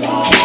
today.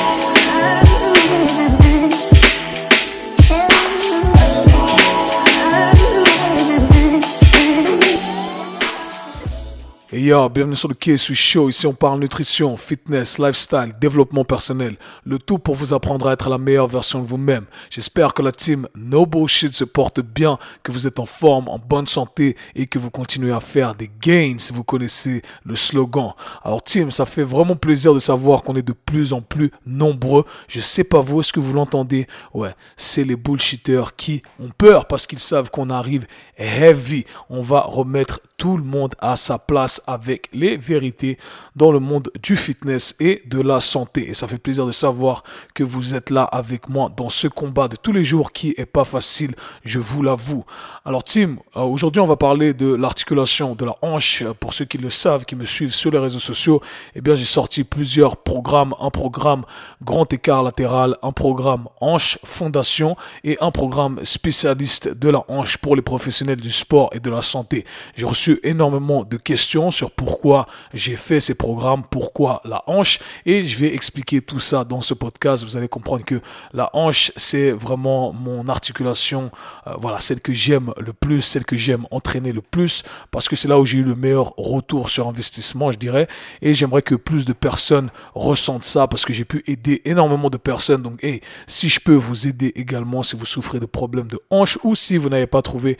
Yo, bienvenue sur le KSU Show. Ici, on parle nutrition, fitness, lifestyle, développement personnel. Le tout pour vous apprendre à être la meilleure version de vous-même. J'espère que la team No Bullshit se porte bien, que vous êtes en forme, en bonne santé et que vous continuez à faire des gains si vous connaissez le slogan. Alors, team, ça fait vraiment plaisir de savoir qu'on est de plus en plus nombreux. Je sais pas vous, est-ce que vous l'entendez? Ouais, c'est les bullshitters qui ont peur parce qu'ils savent qu'on arrive heavy. On va remettre tout le monde à sa place avec les vérités dans le monde du fitness et de la santé. Et ça fait plaisir de savoir que vous êtes là avec moi dans ce combat de tous les jours qui est pas facile, je vous l'avoue. Alors Tim, euh, aujourd'hui on va parler de l'articulation de la hanche. Pour ceux qui le savent, qui me suivent sur les réseaux sociaux, eh bien j'ai sorti plusieurs programmes, un programme grand écart latéral, un programme hanche fondation et un programme spécialiste de la hanche pour les professionnels du sport et de la santé. J'ai reçu énormément de questions sur pourquoi j'ai fait ces programmes, pourquoi la hanche, et je vais expliquer tout ça dans ce podcast. Vous allez comprendre que la hanche, c'est vraiment mon articulation, euh, voilà, celle que j'aime le plus, celle que j'aime entraîner le plus, parce que c'est là où j'ai eu le meilleur retour sur investissement, je dirais, et j'aimerais que plus de personnes ressentent ça, parce que j'ai pu aider énormément de personnes. Donc, si je peux vous aider également, si vous souffrez de problèmes de hanche ou si vous n'avez pas trouvé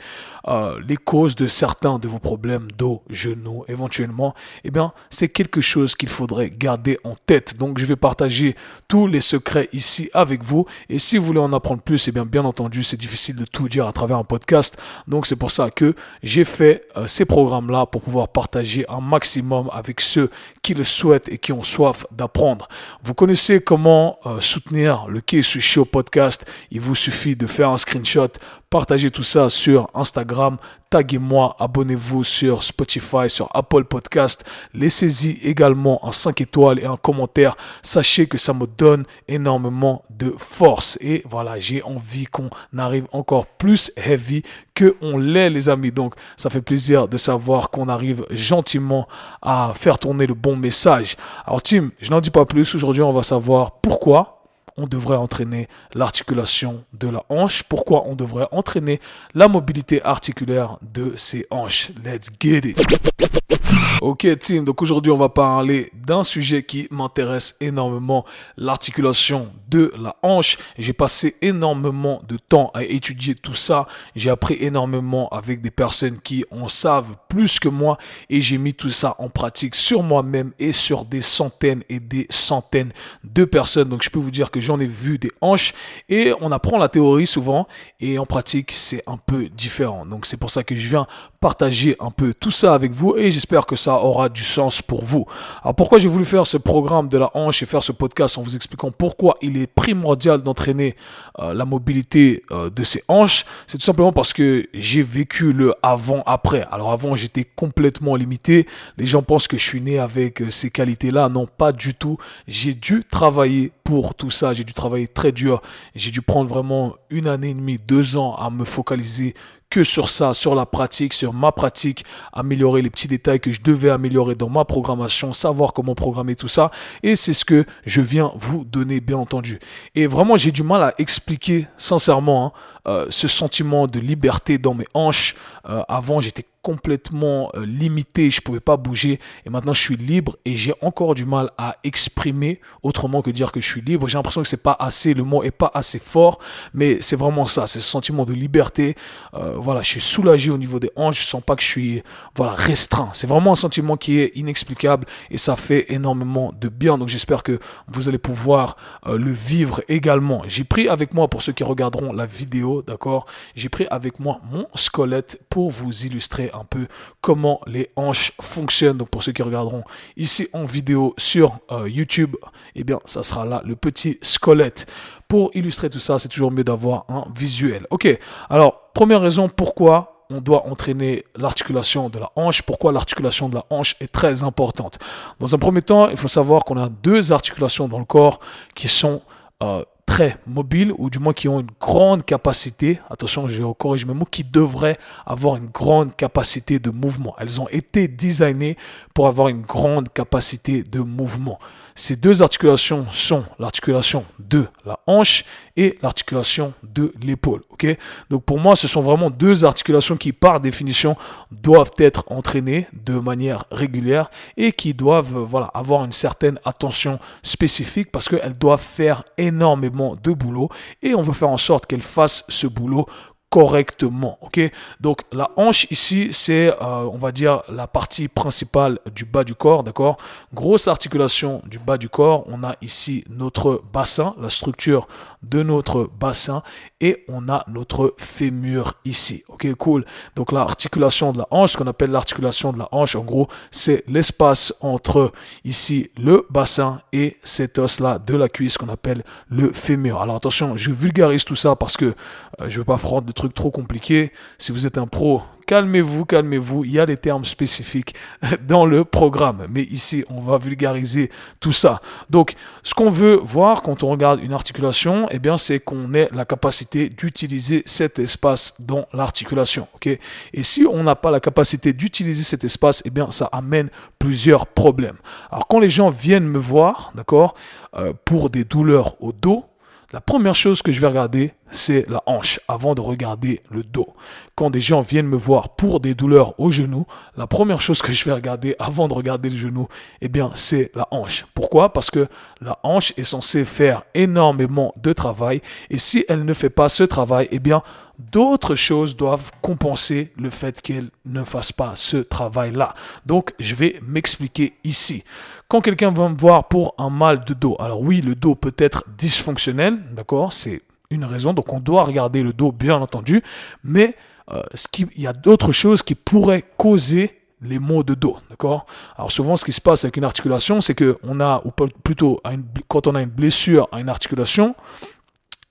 euh, les causes de certains de vos problèmes, dos, genoux, éventuellement, eh bien, c'est quelque chose qu'il faudrait garder en tête. Donc, je vais partager tous les secrets ici avec vous. Et si vous voulez en apprendre plus, eh bien, bien entendu, c'est difficile de tout dire à travers un podcast. Donc, c'est pour ça que j'ai fait euh, ces programmes-là pour pouvoir partager un maximum avec ceux qui le souhaitent et qui ont soif d'apprendre. Vous connaissez comment euh, soutenir le KSU Show podcast. Il vous suffit de faire un screenshot, partager tout ça sur Instagram, taguez-moi, abonnez-vous sur Spotify, sur Apple Podcast, laissez-y également un 5 étoiles et un commentaire. Sachez que ça me donne énormément de force et voilà, j'ai envie qu'on arrive encore plus heavy que on l'est les amis. Donc ça fait plaisir de savoir qu'on arrive gentiment à faire tourner le bon message. Alors Tim, je n'en dis pas plus, aujourd'hui on va savoir pourquoi on devrait entraîner l'articulation de la hanche, pourquoi on devrait entraîner la mobilité articulaire de ses hanches? Let's get it. Ok team, donc aujourd'hui on va parler d'un sujet qui m'intéresse énormément, l'articulation de la hanche. J'ai passé énormément de temps à étudier tout ça. J'ai appris énormément avec des personnes qui en savent plus que moi et j'ai mis tout ça en pratique sur moi-même et sur des centaines et des centaines de personnes. Donc je peux vous dire que j'en ai vu des hanches et on apprend la théorie souvent et en pratique c'est un peu différent. Donc c'est pour ça que je viens partager un peu tout ça avec vous et j'espère que ça aura du sens pour vous. Alors pourquoi j'ai voulu faire ce programme de la hanche et faire ce podcast en vous expliquant pourquoi il est primordial d'entraîner euh, la mobilité euh, de ces hanches, c'est tout simplement parce que j'ai vécu le avant-après. Alors avant j'étais complètement limité. Les gens pensent que je suis né avec euh, ces qualités-là. Non, pas du tout. J'ai dû travailler pour tout ça. J'ai dû travailler très dur. J'ai dû prendre vraiment une année et demie, deux ans à me focaliser que sur ça, sur la pratique, sur ma pratique, améliorer les petits détails que je devais améliorer dans ma programmation, savoir comment programmer tout ça. Et c'est ce que je viens vous donner, bien entendu. Et vraiment, j'ai du mal à expliquer sincèrement hein, euh, ce sentiment de liberté dans mes hanches. Euh, avant, j'étais complètement euh, limité, je pouvais pas bouger et maintenant je suis libre et j'ai encore du mal à exprimer autrement que dire que je suis libre. J'ai l'impression que c'est pas assez, le mot est pas assez fort, mais c'est vraiment ça, c'est ce sentiment de liberté. Voilà, je suis soulagé au niveau des hanches, je sens pas que je suis voilà restreint. C'est vraiment un sentiment qui est inexplicable et ça fait énormément de bien. Donc j'espère que vous allez pouvoir le vivre également. J'ai pris avec moi pour ceux qui regarderont la vidéo, d'accord, j'ai pris avec moi mon squelette pour vous illustrer un peu comment les hanches fonctionnent. Donc pour ceux qui regarderont ici en vidéo sur euh, YouTube, eh bien ça sera là le petit squelette. Pour illustrer tout ça, c'est toujours mieux d'avoir un visuel. Ok, alors première raison pourquoi on doit entraîner l'articulation de la hanche. Pourquoi l'articulation de la hanche est très importante Dans un premier temps, il faut savoir qu'on a deux articulations dans le corps qui sont euh, très mobiles ou du moins qui ont une grande capacité, attention je corrige mes mots, qui devraient avoir une grande capacité de mouvement. Elles ont été designées pour avoir une grande capacité de mouvement. Ces deux articulations sont l'articulation de la hanche et l'articulation de l'épaule. Donc pour moi, ce sont vraiment deux articulations qui, par définition, doivent être entraînées de manière régulière et qui doivent voilà, avoir une certaine attention spécifique parce qu'elles doivent faire énormément de boulot et on veut faire en sorte qu'elles fassent ce boulot correctement. Ok, donc la hanche ici, c'est euh, on va dire la partie principale du bas du corps, d'accord? Grosse articulation du bas du corps. On a ici notre bassin, la structure de notre bassin, et on a notre fémur ici. Ok, cool. Donc l'articulation de la hanche, ce qu'on appelle l'articulation de la hanche, en gros, c'est l'espace entre ici le bassin et cet os là de la cuisse qu'on appelle le fémur. Alors attention, je vulgarise tout ça parce que euh, je veux pas prendre de trop compliqué. Si vous êtes un pro, calmez-vous, calmez-vous. Il y a des termes spécifiques dans le programme. Mais ici, on va vulgariser tout ça. Donc, ce qu'on veut voir quand on regarde une articulation, eh bien, c'est qu'on ait la capacité d'utiliser cet espace dans l'articulation. OK? Et si on n'a pas la capacité d'utiliser cet espace, eh bien, ça amène plusieurs problèmes. Alors, quand les gens viennent me voir, d'accord, euh, pour des douleurs au dos, la première chose que je vais regarder, c'est la hanche avant de regarder le dos. Quand des gens viennent me voir pour des douleurs au genou, la première chose que je vais regarder avant de regarder le genou, eh bien, c'est la hanche. Pourquoi? Parce que la hanche est censée faire énormément de travail et si elle ne fait pas ce travail, eh bien, d'autres choses doivent compenser le fait qu'elle ne fasse pas ce travail-là. Donc, je vais m'expliquer ici. Quand quelqu'un va me voir pour un mal de dos, alors oui, le dos peut être dysfonctionnel, d'accord, c'est une raison, donc on doit regarder le dos bien entendu, mais euh, ce qui, il y a d'autres choses qui pourraient causer les maux de dos, d'accord? Alors souvent, ce qui se passe avec une articulation, c'est que on a, ou plutôt quand on a une blessure à une articulation,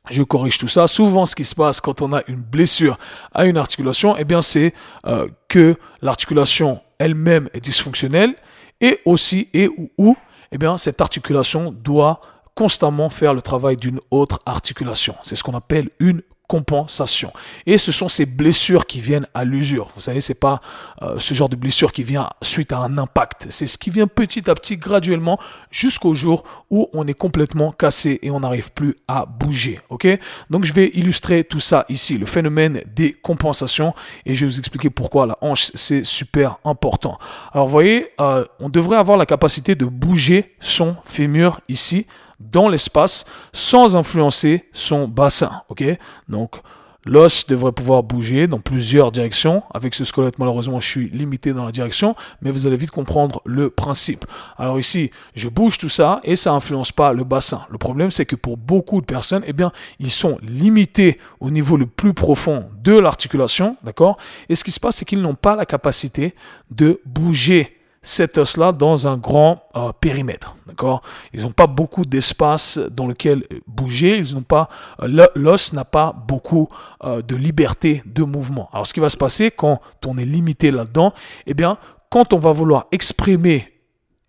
je corrige tout ça. Souvent, ce qui se passe quand on a une blessure à une articulation, eh bien, c'est euh, que l'articulation elle-même est dysfonctionnelle et aussi et ou, ou eh bien, cette articulation doit constamment faire le travail d'une autre articulation. C'est ce qu'on appelle une compensation. Et ce sont ces blessures qui viennent à l'usure. Vous savez, c'est pas euh, ce genre de blessure qui vient suite à un impact. C'est ce qui vient petit à petit, graduellement, jusqu'au jour où on est complètement cassé et on n'arrive plus à bouger. Ok? Donc je vais illustrer tout ça ici, le phénomène des compensations, et je vais vous expliquer pourquoi la hanche c'est super important. Alors vous voyez, euh, on devrait avoir la capacité de bouger son fémur ici dans l'espace sans influencer son bassin. Ok? Donc, l'os devrait pouvoir bouger dans plusieurs directions. Avec ce squelette, malheureusement, je suis limité dans la direction, mais vous allez vite comprendre le principe. Alors ici, je bouge tout ça et ça influence pas le bassin. Le problème, c'est que pour beaucoup de personnes, eh bien, ils sont limités au niveau le plus profond de l'articulation, d'accord? Et ce qui se passe, c'est qu'ils n'ont pas la capacité de bouger cet os-là dans un grand euh, périmètre. D'accord? Ils n'ont pas beaucoup d'espace dans lequel bouger. Ils n'ont pas euh, l'os n'a pas beaucoup euh, de liberté de mouvement. Alors, ce qui va se passer quand on est limité là-dedans, eh bien, quand on va vouloir exprimer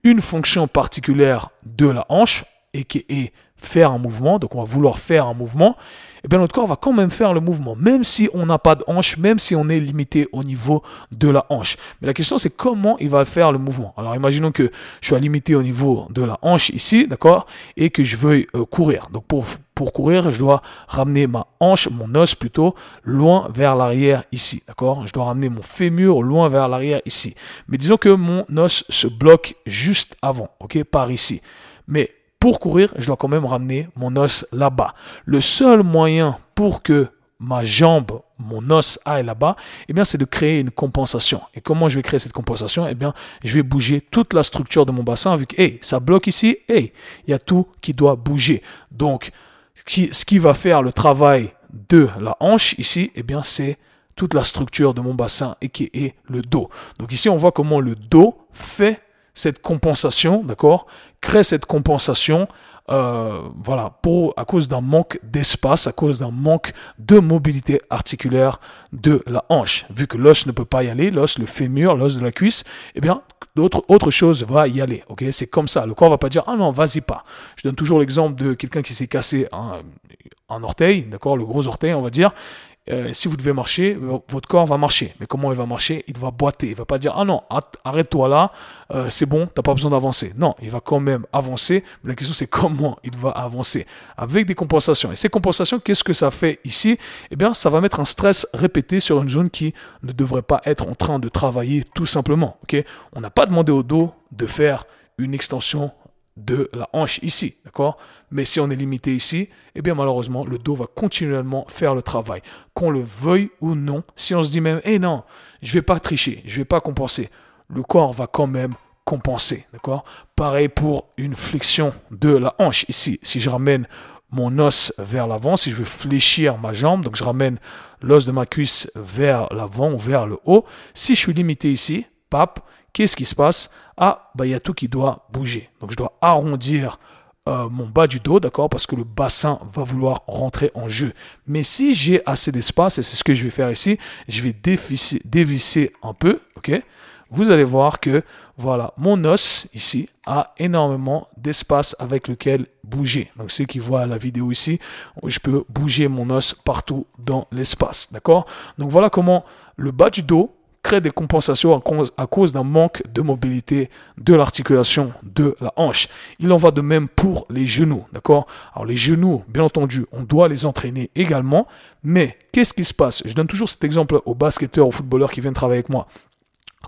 une fonction particulière de la hanche et qui est faire un mouvement, donc on va vouloir faire un mouvement, eh bien notre corps va quand même faire le mouvement, même si on n'a pas de hanche, même si on est limité au niveau de la hanche. Mais la question c'est comment il va faire le mouvement. Alors imaginons que je sois limité au niveau de la hanche ici, d'accord, et que je veuille euh, courir. Donc pour pour courir, je dois ramener ma hanche, mon os plutôt, loin vers l'arrière ici, d'accord Je dois ramener mon fémur loin vers l'arrière ici. Mais disons que mon os se bloque juste avant, ok, par ici. Mais pour courir, je dois quand même ramener mon os là-bas. Le seul moyen pour que ma jambe, mon os aille là-bas, eh bien, c'est de créer une compensation. Et comment je vais créer cette compensation? Eh bien, je vais bouger toute la structure de mon bassin vu que, ça bloque ici, hey, il y a tout qui doit bouger. Donc, ce qui va faire le travail de la hanche ici, eh bien, c'est toute la structure de mon bassin et qui est le dos. Donc ici, on voit comment le dos fait cette compensation, d'accord, crée cette compensation, euh, voilà, pour à cause d'un manque d'espace, à cause d'un manque de mobilité articulaire de la hanche. Vu que l'os ne peut pas y aller, l'os, le fémur, l'os de la cuisse, eh bien, d'autres autre chose va y aller. Ok, c'est comme ça. Le corps va pas dire ah non, vas-y pas. Je donne toujours l'exemple de quelqu'un qui s'est cassé un, orteil, d'accord, le gros orteil, on va dire euh, si vous devez marcher, votre corps va marcher. Mais comment il va marcher? Il va boiter. Il va pas dire ah non, arrête-toi là, euh, c'est bon, t'as pas besoin d'avancer. Non, il va quand même avancer. Mais la question c'est comment il va avancer avec des compensations. Et ces compensations, qu'est-ce que ça fait ici? Eh bien, ça va mettre un stress répété sur une zone qui ne devrait pas être en train de travailler tout simplement. On n'a pas demandé au dos de faire une extension de la hanche ici, d'accord? Mais si on est limité ici, eh bien malheureusement, le dos va continuellement faire le travail. Qu'on le veuille ou non, si on se dit même, eh non, je vais pas tricher, je vais pas compenser, le corps va quand même compenser, d'accord? Pareil pour une flexion de la hanche ici. Si je ramène mon os vers l'avant, si je veux fléchir ma jambe, donc je ramène l'os de ma cuisse vers l'avant ou vers le haut, si je suis limité ici, pape, qu'est-ce qui se passe? Ah, bah, il y a tout qui doit bouger. Donc, je dois arrondir euh, mon bas du dos, d'accord? Parce que le bassin va vouloir rentrer en jeu. Mais si j'ai assez d'espace, et c'est ce que je vais faire ici, je vais dévisser, dévisser un peu, ok? Vous allez voir que, voilà, mon os ici a énormément d'espace avec lequel bouger. Donc, ceux qui voient la vidéo ici, je peux bouger mon os partout dans l'espace, d'accord? Donc, voilà comment le bas du dos crée des compensations à cause, d'un manque de mobilité de l'articulation de la hanche. Il en va de même pour les genoux, d'accord? Alors les genoux, bien entendu, on doit les entraîner également, mais qu'est-ce qui se passe? Je donne toujours cet exemple aux basketteurs, aux footballeurs qui viennent travailler avec moi.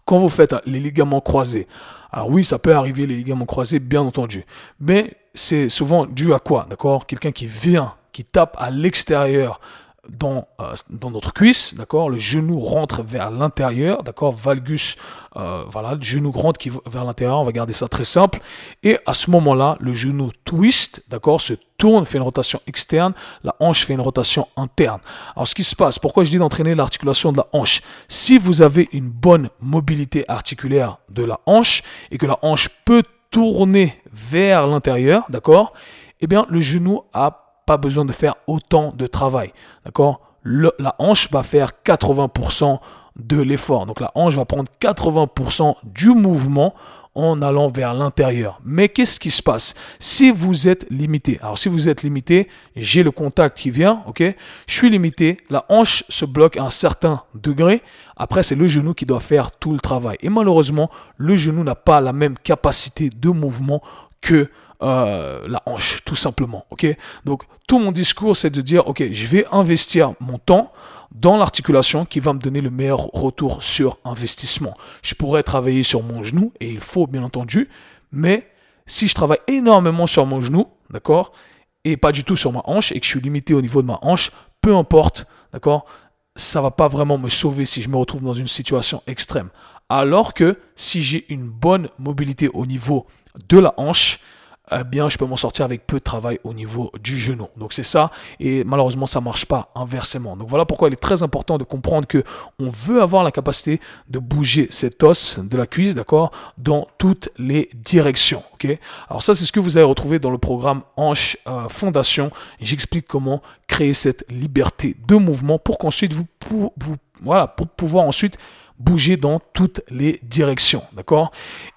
Quand vous faites les ligaments croisés, alors oui, ça peut arriver les ligaments croisés, bien entendu, mais c'est souvent dû à quoi, d'accord? Quelqu'un qui vient, qui tape à l'extérieur dans, euh, dans notre cuisse, d'accord Le genou rentre vers l'intérieur, d'accord Valgus, euh, voilà, le genou rentre qui vers l'intérieur, on va garder ça très simple. Et à ce moment-là, le genou twist, d'accord, se tourne, fait une rotation externe, la hanche fait une rotation interne. Alors ce qui se passe, pourquoi je dis d'entraîner l'articulation de la hanche? Si vous avez une bonne mobilité articulaire de la hanche et que la hanche peut tourner vers l'intérieur, d'accord Eh bien, le genou a pas besoin de faire autant de travail. D'accord? La hanche va faire 80% de l'effort. Donc la hanche va prendre 80% du mouvement en allant vers l'intérieur. Mais qu'est-ce qui se passe? Si vous êtes limité Alors si vous êtes limité, j'ai le contact qui vient, ok? Je suis limité, la hanche se bloque à un certain degré. Après, c'est le genou qui doit faire tout le travail. Et malheureusement, le genou n'a pas la même capacité de mouvement que euh, la hanche, tout simplement. Ok? Donc, tout mon discours, c'est de dire, ok, je vais investir mon temps dans l'articulation qui va me donner le meilleur retour sur investissement. Je pourrais travailler sur mon genou, et il faut bien entendu, mais si je travaille énormément sur mon genou, d'accord, et pas du tout sur ma hanche, et que je suis limité au niveau de ma hanche, peu importe, d'accord, ça va pas vraiment me sauver si je me retrouve dans une situation extrême. Alors que si j'ai une bonne mobilité au niveau de la hanche, eh bien, je peux m'en sortir avec peu de travail au niveau du genou. Donc c'est ça, et malheureusement, ça marche pas inversement. Donc voilà pourquoi il est très important de comprendre que on veut avoir la capacité de bouger cet os de la cuisse, d'accord, dans toutes les directions. Ok. Alors ça, c'est ce que vous allez retrouver dans le programme Hanche euh, Fondation. J'explique comment créer cette liberté de mouvement pour qu'ensuite vous, vous, voilà, pour pouvoir ensuite bouger dans toutes les directions. D'accord?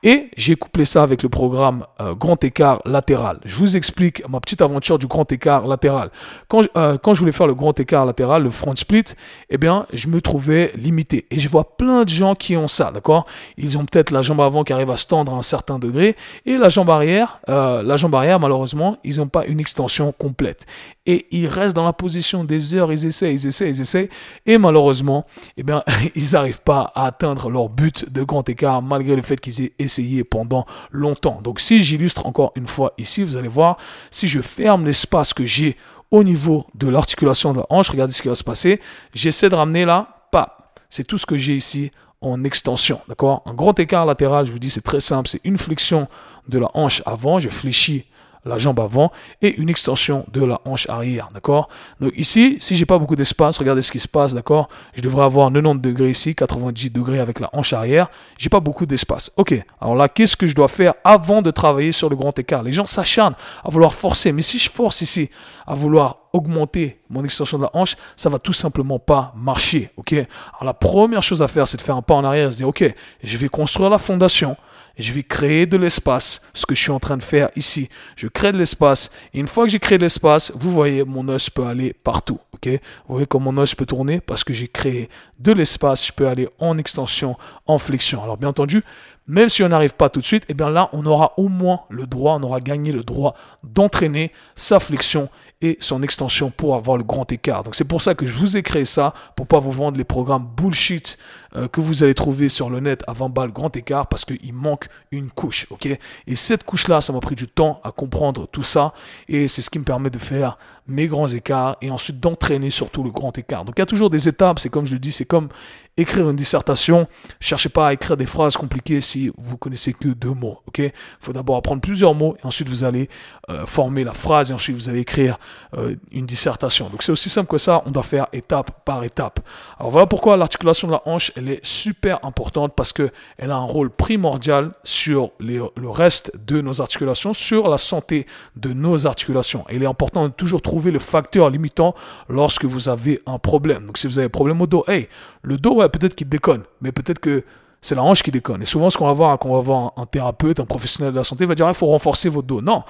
Et j'ai couplé ça avec le programme euh, Grand Écart Latéral. Je vous explique ma petite aventure du Grand Écart Latéral. Quand, euh, quand je voulais faire le Grand Écart Latéral, le front split, eh bien, je me trouvais limité. Et je vois plein de gens qui ont ça. D'accord? Ils ont peut-être la jambe avant qui arrive à se tendre à un certain degré. Et la jambe arrière, euh, la jambe arrière, malheureusement, ils n'ont pas une extension complète. Et ils restent dans la position des heures, ils essaient, ils essaient, ils essaient. Et malheureusement, eh bien, ils n'arrivent pas à atteindre leur but de grand écart malgré le fait qu'ils aient essayé pendant longtemps. Donc si j'illustre encore une fois ici, vous allez voir, si je ferme l'espace que j'ai au niveau de l'articulation de la hanche, regardez ce qui va se passer. J'essaie de ramener là, pas. C'est tout ce que j'ai ici en extension, d'accord? Un grand écart latéral, je vous dis, c'est très simple, c'est une flexion de la hanche avant, je fléchis la jambe avant et une extension de la hanche arrière, d'accord? Donc ici, si j'ai pas beaucoup d'espace, regardez ce qui se passe, d'accord? Je devrais avoir 90 degrés ici, 90 degrés avec la hanche arrière. J'ai pas beaucoup d'espace. Ok. Alors là, qu'est-ce que je dois faire avant de travailler sur le grand écart? Les gens s'acharnent à vouloir forcer, mais si je force ici à vouloir augmenter mon extension de la hanche, ça va tout simplement pas marcher, ok? Alors la première chose à faire, c'est de faire un pas en arrière et se dire, ok, je vais construire la fondation je vais créer de l'espace, ce que je suis en train de faire ici. Je crée de l'espace. Et une fois que j'ai créé de l'espace, vous voyez, mon os peut aller partout. vous voyez comme mon os peut tourner? Parce que j'ai créé de l'espace. Je peux aller en extension, en flexion. Alors bien entendu, même si on n'arrive pas tout de suite, eh bien là, on aura au moins le droit, on aura gagné le droit d'entraîner sa flexion et son extension pour avoir le grand écart. Donc c'est pour ça que je vous ai créé ça, pour pas vous vendre les programmes bullshit euh, que vous allez trouver sur le net avant bas le grand écart, parce qu'il manque une couche, ok? Et cette couche-là, ça m'a pris du temps à comprendre tout ça, et c'est ce qui me permet de faire mes grands écarts et ensuite d'entraîner surtout le grand écart. Donc il y a toujours des étapes, c'est comme je le dis, c'est comme écrire une dissertation. Cherchez pas à écrire des phrases compliquées si vous connaissez que deux mots. Ok? Il faut d'abord apprendre plusieurs mots et ensuite vous allez euh, former la phrase et ensuite vous allez écrire euh, une dissertation. Donc c'est aussi simple que ça. On doit faire étape par étape. Alors voilà pourquoi l'articulation de la hanche elle est super importante parce que elle a un rôle primordial sur le reste de nos articulations, sur la santé de nos articulations. Il est important de toujours trouver le facteur limitant lorsque vous avez un problème. Donc si vous avez un problème au dos, hey, le dos, ouais, peut-être qu'il déconne, mais peut-être que c'est la hanche qui déconne. Et souvent, ce qu'on va voir quand on va voir un, thérapeute, un professionnel de la santé, va dire il faut renforcer votre dos. Non,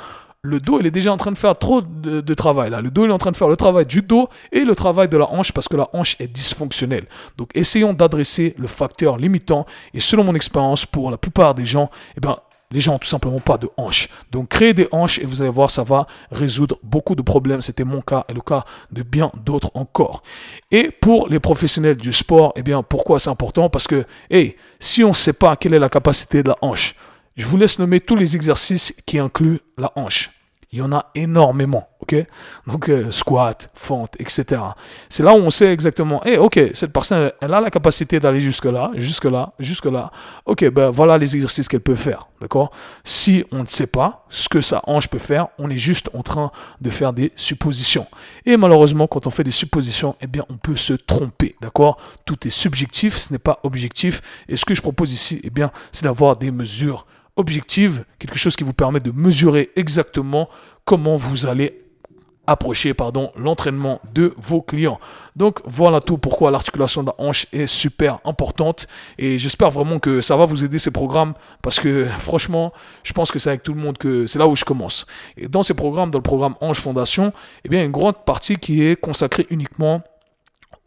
le dos, il est déjà en train de faire trop de, travail. Là. Le dos, il est en train de faire le travail du dos et le travail de la hanche parce que la hanche est dysfonctionnelle. Donc, essayons d'adresser le facteur limitant. Et selon mon expérience, pour la plupart des gens, eh ben, les gens n'ont tout simplement pas de hanches. Donc créez des hanches et vous allez voir, ça va résoudre beaucoup de problèmes. C'était mon cas et le cas de bien d'autres encore. Et pour les professionnels du sport, eh bien, pourquoi c'est important? Parce que, hey, si on ne sait pas quelle est la capacité de la hanche, je vous laisse nommer tous les exercices qui incluent la hanche. Il y en a énormément, ok? Donc euh, squat, fente, etc. C'est là où on sait exactement, eh, ok, cette personne, elle, a la capacité d'aller jusque là, jusque là, jusque là. Ok, ben voilà les exercices qu'elle peut faire, d'accord? Si on ne sait pas ce que sa hanche peut faire, on est juste en train de faire des suppositions. Et malheureusement, quand on fait des suppositions, eh bien, on peut se tromper, d'accord? Tout est subjectif, ce n'est pas objectif. Et ce que je propose ici, eh bien, c'est d'avoir des mesures objective, quelque chose qui vous permet de mesurer exactement comment vous allez approcher pardon l'entraînement de vos clients. Donc voilà tout pourquoi l'articulation de la hanche est super importante et j'espère vraiment que ça va vous aider ces programmes parce que franchement, je pense que c'est avec tout le monde que c'est là où je commence. Et dans ces programmes dans le programme Hanche Fondation, eh bien une grande partie qui est consacrée uniquement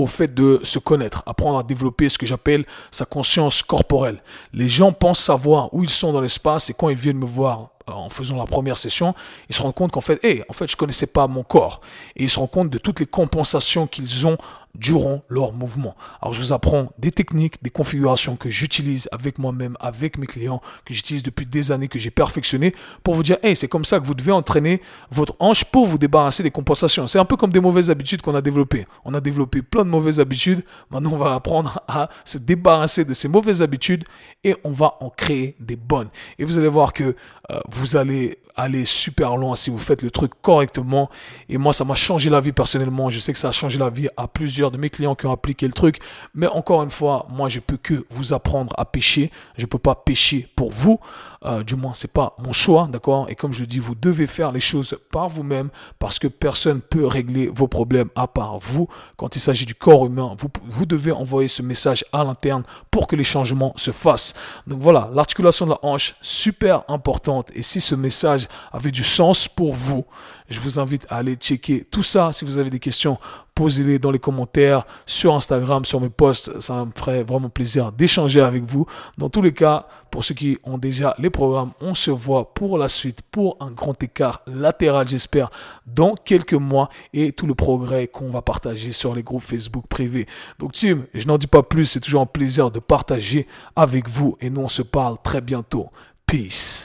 au fait de se connaître, apprendre à développer ce que j'appelle sa conscience corporelle. Les gens pensent savoir où ils sont dans l'espace et quand ils viennent me voir euh, en faisant la première session, ils se rendent compte qu'en fait, hey, en fait, je connaissais pas mon corps. Et ils se rendent compte de toutes les compensations qu'ils ont durant leur mouvement. Alors, je vous apprends des techniques, des configurations que j'utilise avec moi-même, avec mes clients, que j'utilise depuis des années, que j'ai perfectionné pour vous dire, hey, c'est comme ça que vous devez entraîner votre hanche pour vous débarrasser des compensations. C'est un peu comme des mauvaises habitudes qu'on a développées. On a développé plein de mauvaises habitudes. Maintenant, on va apprendre à se débarrasser de ces mauvaises habitudes et on va en créer des bonnes. Et vous allez voir que euh, vous allez aller super loin si vous faites le truc correctement. Et moi, ça m'a changé la vie personnellement. Je sais que ça a changé la vie à plusieurs de mes clients qui ont appliqué le truc. Mais encore une fois, moi, je peux que vous apprendre à pêcher. Je ne peux pas pêcher pour vous. Euh, du moins, c'est pas mon choix, d'accord? Et comme je dis, vous devez faire les choses par vous-même parce que personne peut régler vos problèmes à part vous. Quand il s'agit du corps humain, vous, vous devez envoyer ce message à l'interne pour que les changements se fassent. Donc voilà, l'articulation de la hanche, super importante. Et si ce message avait du sens pour vous, je vous invite à aller checker tout ça. Si vous avez des questions, posez-les dans les commentaires sur Instagram, sur mes posts. Ça me ferait vraiment plaisir d'échanger avec vous. Dans tous les cas, pour ceux qui ont déjà les programmes, on se voit pour la suite, pour un grand écart latéral, j'espère, dans quelques mois et tout le progrès qu'on va partager sur les groupes Facebook privés. Donc, Tim, je n'en dis pas plus. C'est toujours un plaisir de partager avec vous et nous, on se parle très bientôt. Peace.